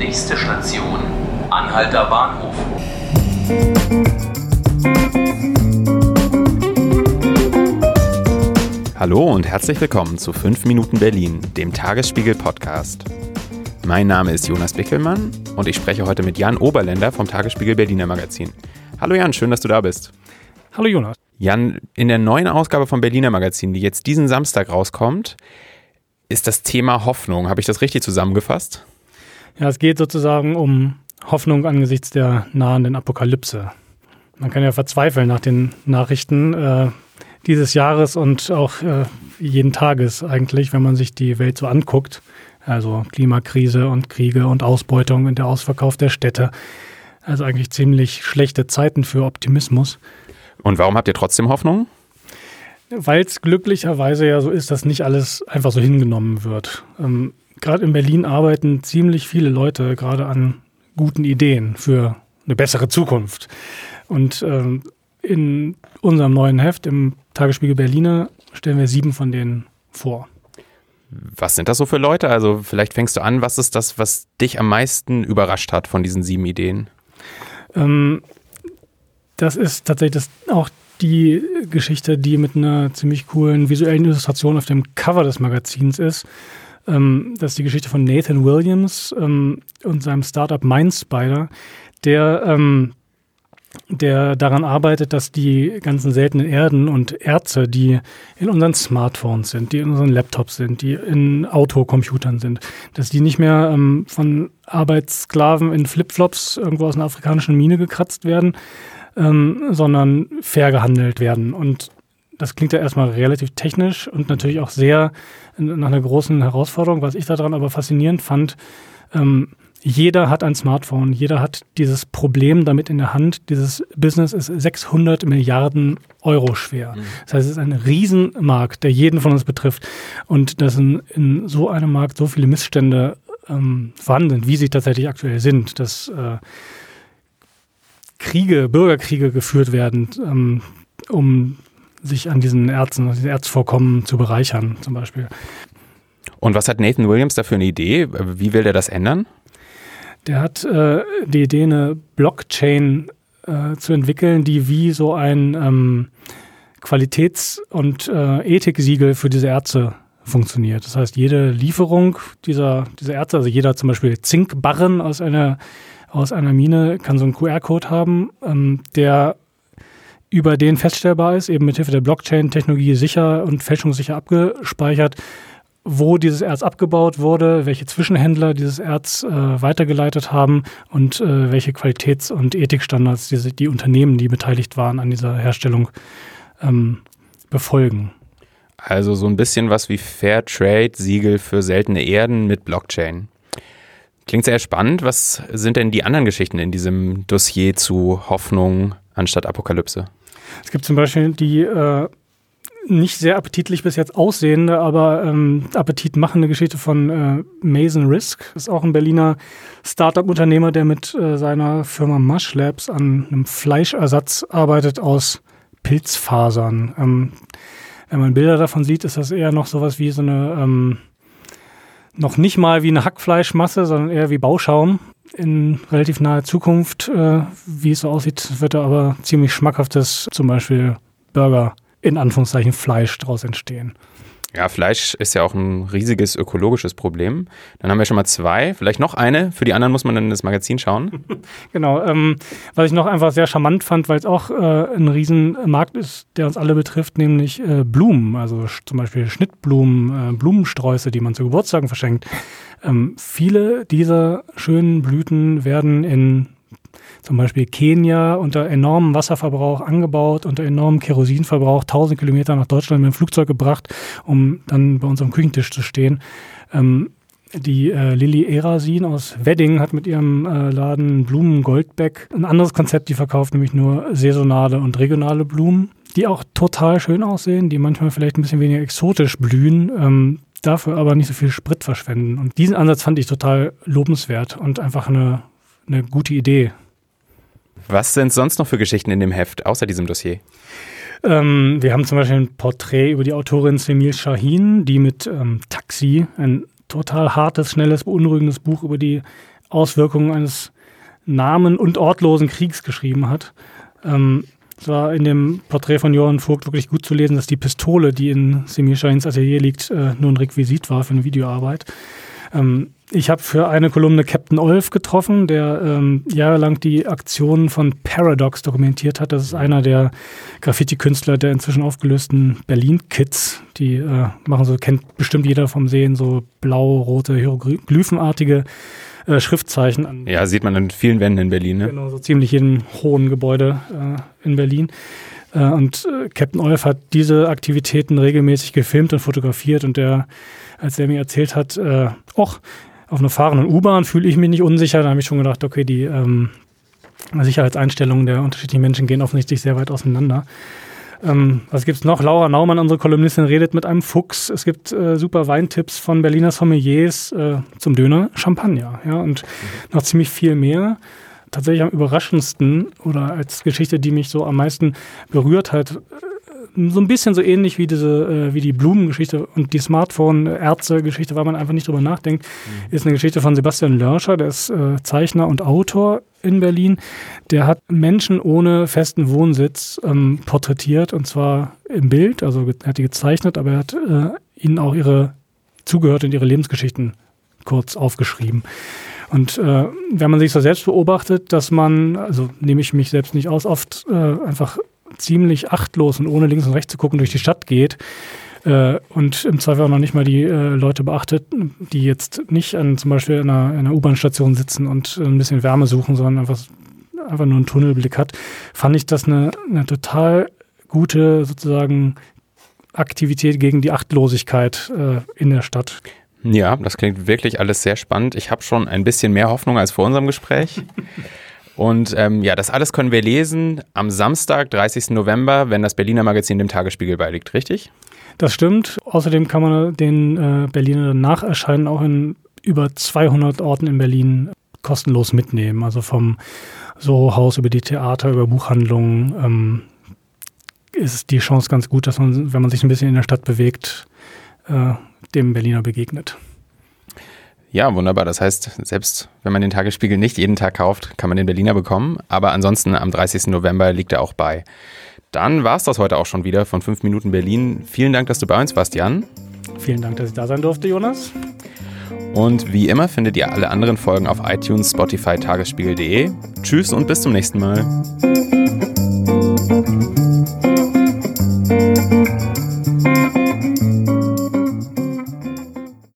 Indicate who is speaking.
Speaker 1: Nächste Station, Anhalter Bahnhof.
Speaker 2: Hallo und herzlich willkommen zu 5 Minuten Berlin, dem Tagesspiegel Podcast. Mein Name ist Jonas Bickelmann und ich spreche heute mit Jan Oberländer vom Tagesspiegel Berliner Magazin. Hallo Jan, schön, dass du da bist.
Speaker 3: Hallo Jonas.
Speaker 2: Jan, in der neuen Ausgabe vom Berliner Magazin, die jetzt diesen Samstag rauskommt, ist das Thema Hoffnung. Habe ich das richtig zusammengefasst?
Speaker 3: Ja, es geht sozusagen um Hoffnung angesichts der nahenden Apokalypse. Man kann ja verzweifeln nach den Nachrichten äh, dieses Jahres und auch äh, jeden Tages eigentlich, wenn man sich die Welt so anguckt. Also Klimakrise und Kriege und Ausbeutung und der Ausverkauf der Städte. Also eigentlich ziemlich schlechte Zeiten für Optimismus.
Speaker 2: Und warum habt ihr trotzdem Hoffnung?
Speaker 3: Weil es glücklicherweise ja so ist, dass nicht alles einfach so hingenommen wird. Ähm, gerade in Berlin arbeiten ziemlich viele Leute gerade an guten Ideen für eine bessere Zukunft. Und ähm, in unserem neuen Heft im Tagesspiegel Berliner stellen wir sieben von denen vor.
Speaker 2: Was sind das so für Leute? Also vielleicht fängst du an, was ist das, was dich am meisten überrascht hat von diesen sieben Ideen?
Speaker 3: Ähm, das ist tatsächlich das, auch die Geschichte, die mit einer ziemlich coolen visuellen Illustration auf dem Cover des Magazins ist. Ähm, das ist die Geschichte von Nathan Williams ähm, und seinem Startup Mindspider, der, ähm, der daran arbeitet, dass die ganzen seltenen Erden und Erze, die in unseren Smartphones sind, die in unseren Laptops sind, die in Autocomputern sind, dass die nicht mehr ähm, von Arbeitssklaven in Flipflops irgendwo aus einer afrikanischen Mine gekratzt werden, ähm, sondern fair gehandelt werden. Und das klingt ja erstmal relativ technisch und natürlich auch sehr nach einer großen Herausforderung. Was ich daran aber faszinierend fand, ähm, jeder hat ein Smartphone, jeder hat dieses Problem damit in der Hand. Dieses Business ist 600 Milliarden Euro schwer. Mhm. Das heißt, es ist ein Riesenmarkt, der jeden von uns betrifft. Und dass in, in so einem Markt so viele Missstände ähm, vorhanden sind, wie sie tatsächlich aktuell sind, dass äh, Kriege, Bürgerkriege geführt werden, ähm, um sich an diesen Erzen, diesen Erzvorkommen zu bereichern, zum Beispiel.
Speaker 2: Und was hat Nathan Williams da für eine Idee? Wie will der das ändern?
Speaker 3: Der hat äh, die Idee, eine Blockchain äh, zu entwickeln, die wie so ein ähm, Qualitäts- und äh, Ethiksiegel für diese Erze funktioniert. Das heißt, jede Lieferung dieser, dieser Erze, also jeder zum Beispiel Zinkbarren aus einer aus einer Mine kann so einen QR-Code haben, ähm, der über den feststellbar ist, eben mit Hilfe der Blockchain-Technologie sicher und fälschungssicher abgespeichert, wo dieses Erz abgebaut wurde, welche Zwischenhändler dieses Erz äh, weitergeleitet haben und äh, welche Qualitäts- und Ethikstandards diese, die Unternehmen, die beteiligt waren an dieser Herstellung, ähm, befolgen.
Speaker 2: Also so ein bisschen was wie Fair Trade, Siegel für seltene Erden mit Blockchain. Klingt sehr spannend. Was sind denn die anderen Geschichten in diesem Dossier zu Hoffnung anstatt Apokalypse?
Speaker 3: Es gibt zum Beispiel die äh, nicht sehr appetitlich bis jetzt aussehende, aber ähm, appetitmachende Geschichte von äh, Mason Risk. Das ist auch ein Berliner Startup-Unternehmer, der mit äh, seiner Firma Mush Labs an einem Fleischersatz arbeitet aus Pilzfasern. Ähm, wenn man Bilder davon sieht, ist das eher noch sowas wie so eine ähm, noch nicht mal wie eine Hackfleischmasse, sondern eher wie Bauschaum. In relativ naher Zukunft, äh, wie es so aussieht, wird da aber ziemlich schmackhaftes, zum Beispiel Burger in Anführungszeichen Fleisch daraus entstehen.
Speaker 2: Ja, Fleisch ist ja auch ein riesiges ökologisches Problem. Dann haben wir schon mal zwei, vielleicht noch eine. Für die anderen muss man dann ins Magazin schauen.
Speaker 3: genau. Ähm, was ich noch einfach sehr charmant fand, weil es auch äh, ein Riesenmarkt ist, der uns alle betrifft, nämlich äh, Blumen. Also zum Beispiel Schnittblumen, äh, Blumensträuße, die man zu Geburtstagen verschenkt. Ähm, viele dieser schönen Blüten werden in zum Beispiel Kenia unter enormem Wasserverbrauch angebaut, unter enormem Kerosinverbrauch, 1000 Kilometer nach Deutschland mit dem Flugzeug gebracht, um dann bei uns am Küchentisch zu stehen. Ähm, die äh, Lilly Erasin aus Wedding hat mit ihrem äh, Laden Blumen Goldbeck ein anderes Konzept, die verkauft nämlich nur saisonale und regionale Blumen, die auch total schön aussehen, die manchmal vielleicht ein bisschen weniger exotisch blühen, ähm, dafür aber nicht so viel Sprit verschwenden. Und diesen Ansatz fand ich total lobenswert und einfach eine, eine gute Idee.
Speaker 2: Was sind sonst noch für Geschichten in dem Heft, außer diesem Dossier?
Speaker 3: Ähm, wir haben zum Beispiel ein Porträt über die Autorin Semil Shahin, die mit ähm, Taxi, ein total hartes, schnelles, beunruhigendes Buch über die Auswirkungen eines namen- und ortlosen Kriegs geschrieben hat. Ähm, es war in dem Porträt von Johann Vogt wirklich gut zu lesen, dass die Pistole, die in Semir Shahins Atelier liegt, äh, nur ein Requisit war für eine Videoarbeit. Ähm, ich habe für eine Kolumne Captain Olf getroffen, der ähm, jahrelang die Aktionen von Paradox dokumentiert hat. Das ist einer der Graffiti-Künstler der inzwischen aufgelösten Berlin-Kids. Die äh, machen so, kennt bestimmt jeder vom Sehen, so blau-rote, hieroglyphenartige äh, Schriftzeichen an.
Speaker 2: Ja, sieht man an vielen Wänden in Berlin. Ne?
Speaker 3: Genau, so ziemlich jedem hohen Gebäude äh, in Berlin. Äh, und äh, Captain Olf hat diese Aktivitäten regelmäßig gefilmt und fotografiert und der, als er mir erzählt hat, äh, och, auf einer fahrenden U-Bahn fühle ich mich nicht unsicher. Da habe ich schon gedacht, okay, die ähm, Sicherheitseinstellungen der unterschiedlichen Menschen gehen offensichtlich sehr weit auseinander. Ähm, was gibt's noch? Laura Naumann, unsere Kolumnistin, redet mit einem Fuchs. Es gibt äh, super Weintipps von Berliner Sommeliers äh, zum Döner Champagner. Ja, und mhm. noch ziemlich viel mehr. Tatsächlich am überraschendsten oder als Geschichte, die mich so am meisten berührt hat, so ein bisschen so ähnlich wie diese, äh, wie die Blumengeschichte und die Smartphone-Ärzte-Geschichte, weil man einfach nicht drüber nachdenkt, mhm. ist eine Geschichte von Sebastian Lörscher, der ist äh, Zeichner und Autor in Berlin. Der hat Menschen ohne festen Wohnsitz ähm, porträtiert und zwar im Bild, also er hat die gezeichnet, aber er hat äh, ihnen auch ihre zugehört und ihre Lebensgeschichten kurz aufgeschrieben. Und äh, wenn man sich so selbst beobachtet, dass man, also nehme ich mich selbst nicht aus, oft äh, einfach ziemlich achtlos und ohne links und rechts zu gucken durch die Stadt geht äh, und im Zweifel auch noch nicht mal die äh, Leute beachtet, die jetzt nicht an zum Beispiel in einer, einer U-Bahn-Station sitzen und ein bisschen Wärme suchen, sondern einfach, einfach nur einen Tunnelblick hat, fand ich das eine, eine total gute sozusagen Aktivität gegen die Achtlosigkeit äh, in der Stadt.
Speaker 2: Ja, das klingt wirklich alles sehr spannend. Ich habe schon ein bisschen mehr Hoffnung als vor unserem Gespräch. Und ähm, ja, das alles können wir lesen am Samstag, 30. November, wenn das Berliner Magazin dem Tagesspiegel beiliegt, richtig?
Speaker 3: Das stimmt. Außerdem kann man den äh, Berliner Nacherscheinen auch in über 200 Orten in Berlin kostenlos mitnehmen. Also vom Soho-Haus über die Theater, über Buchhandlungen ähm, ist die Chance ganz gut, dass man, wenn man sich ein bisschen in der Stadt bewegt, äh, dem Berliner begegnet.
Speaker 2: Ja, wunderbar. Das heißt, selbst wenn man den Tagesspiegel nicht jeden Tag kauft, kann man den Berliner bekommen. Aber ansonsten am 30. November liegt er auch bei. Dann war es das heute auch schon wieder von 5 Minuten Berlin. Vielen Dank, dass du bei uns warst, Jan.
Speaker 3: Vielen Dank, dass ich da sein durfte, Jonas.
Speaker 2: Und wie immer findet ihr alle anderen Folgen auf iTunes, Spotify, tagesspiegel.de. Tschüss und bis zum nächsten Mal.